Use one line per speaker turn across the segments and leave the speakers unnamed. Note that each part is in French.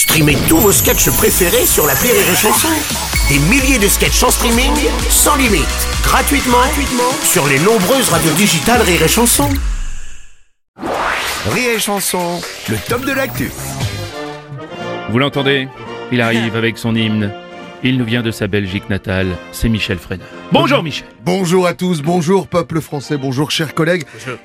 Streamez tous vos sketchs préférés sur la Rire et Chanson. Des milliers de sketchs en streaming, sans limite, gratuitement, gratuitement sur les nombreuses radios digitales Rire et Chanson. Rire et Chanson, le top de l'actu.
Vous l'entendez? Il arrive avec son hymne. Il nous vient de sa Belgique natale, c'est Michel Frenard. Bonjour Michel
Bonjour à tous, bonjour peuple français, bonjour chers collègues.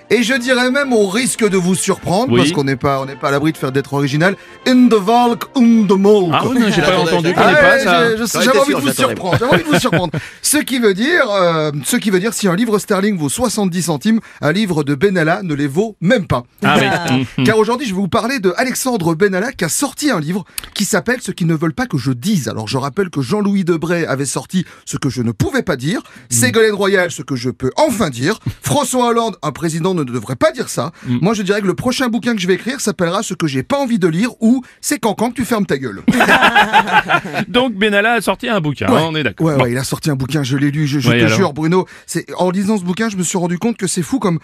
Et je dirais même au risque de vous surprendre,
Oui.
parce qu'on n'est pas, on n'est pas à l'abri de faire d'être original. In the Valk, in the Molk.
Ah oui, j'ai pas entendu,
Ah ouais, J'avais envie de vous surprendre. J'avais envie de vous surprendre. Ce qui veut dire, euh, ce qui veut dire, si un livre sterling vaut 70 centimes, un livre de Benalla ne les vaut même pas.
Ah oui. Mhm.
Car aujourd'hui, je vais vous parler de Alexandre Benalla qui a sorti un livre qui s'appelle Ce qu'ils ne veulent pas que je dise. Alors, je rappelle que Jean-Louis Debray avait sorti Ce que je ne pouvais pas dire, Ségolène Royal, Ce que je peux enfin dire, François Hollande, un président ne devrait pas dire ça. Moi, je dirais que le prochain bouquin que je vais écrire s'appellera Ce que j'ai pas envie de lire ou C'est quand quand que tu fermes ta gueule.
Donc Benalla a sorti un bouquin,
Ouais.
on est d'accord.
Ouais,
Bon.
ouais, il a sorti un bouquin, je l'ai lu, je, je
Ouais,
te
alors
jure, Bruno. C'est en lisant ce bouquin, je me suis rendu compte que c'est fou comme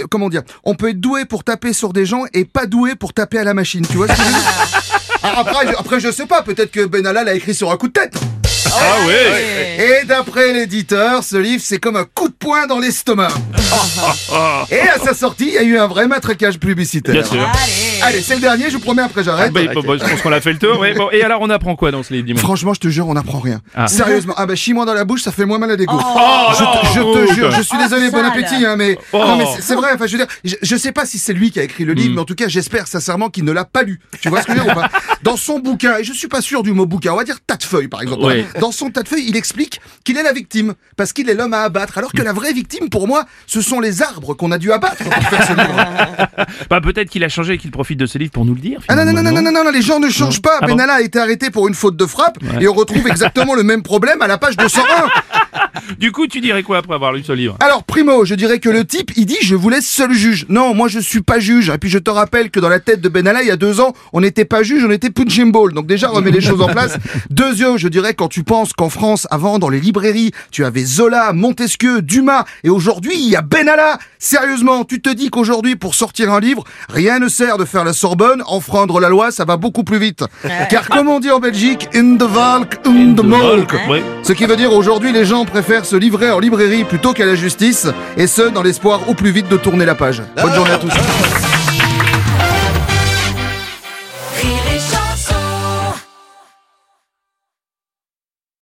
euh, comment dire. On peut être doué pour taper sur des gens et pas doué pour taper à la machine. Tu vois ce que je veux dire? Ah, après, je, après, je sais pas. Peut-être que Benalla l'a écrit sur un coup de tête.
Ah ouais
Et d'après l'éditeur, ce livre, c'est comme un coup de poing dans l'estomac. et à sa sortie, il y a eu un vrai matraquage publicitaire.
Bien sûr.
Allez, c'est le dernier. Je vous promets. Après,
Ah,
j'arrête.
bah, bon, bon, je pense qu'on a fait le tour. ouais, bon. Et alors on apprend quoi dans ce livre dis-moi
Franchement, je te jure, on n'apprend rien.
Ah.
Sérieusement. Ah bah, chie-moi dans la bouche, ça fait moins mal à dégoût.
Oh,
je, te- je
non,
te jure, je suis désolé, bon appétit, hein, mais,
Oh.
non, mais c'est- c'est vrai, enfin, je veux dire, je, je sais pas si c'est lui qui a écrit le livre,
Mm.
mais en tout cas, j'espère sincèrement qu'il ne l'a pas lu. Tu vois ce que je veux dire ou pas? Dans son bouquin, et je suis pas sûr du mot bouquin, on va dire tas de feuilles, par exemple.
Ouais.
Dans son tas de feuilles, il explique qu'il est la victime, parce qu'il est l'homme à abattre, alors que la vraie victime, pour moi, ce sont les arbres qu'on a dû abattre pour faire ce livre.
Bah, Peut-être qu'il a changé et qu'il profite de ce livre pour nous le dire.
Ah non, non, non, non, non, non, non, les gens ne changent pas.
Ah bon
Benalla a été arrêté pour une faute de frappe,
Ouais.
et on retrouve exactement le même problème à la page 201.
Du coup, tu dirais quoi après avoir lu ce livre?
Alors primo, je dirais que le type, il dit je vous laisse seul juge. Non, moi je suis pas juge. Et puis je te rappelle que dans la tête de Benalla, il y a deux ans, on n'était pas juge, on était punching ball. Donc déjà, remets les choses en place. Deuxième, je dirais quand tu penses qu'en France, avant, dans les librairies, tu avais Zola, Montesquieu, Dumas, et aujourd'hui, il y a Benalla. Sérieusement, tu te dis qu'aujourd'hui, pour sortir un livre, rien ne sert de faire la Sorbonne, enfreindre la loi, ça va beaucoup plus vite. Car comme on dit en Belgique, in the Valk, in the Molk. Ce qui veut dire aujourd'hui les gens préfèrent se livrer en librairie plutôt qu'à la justice, et ce dans l'espoir au plus vite de tourner la page. Bonne journée à tous.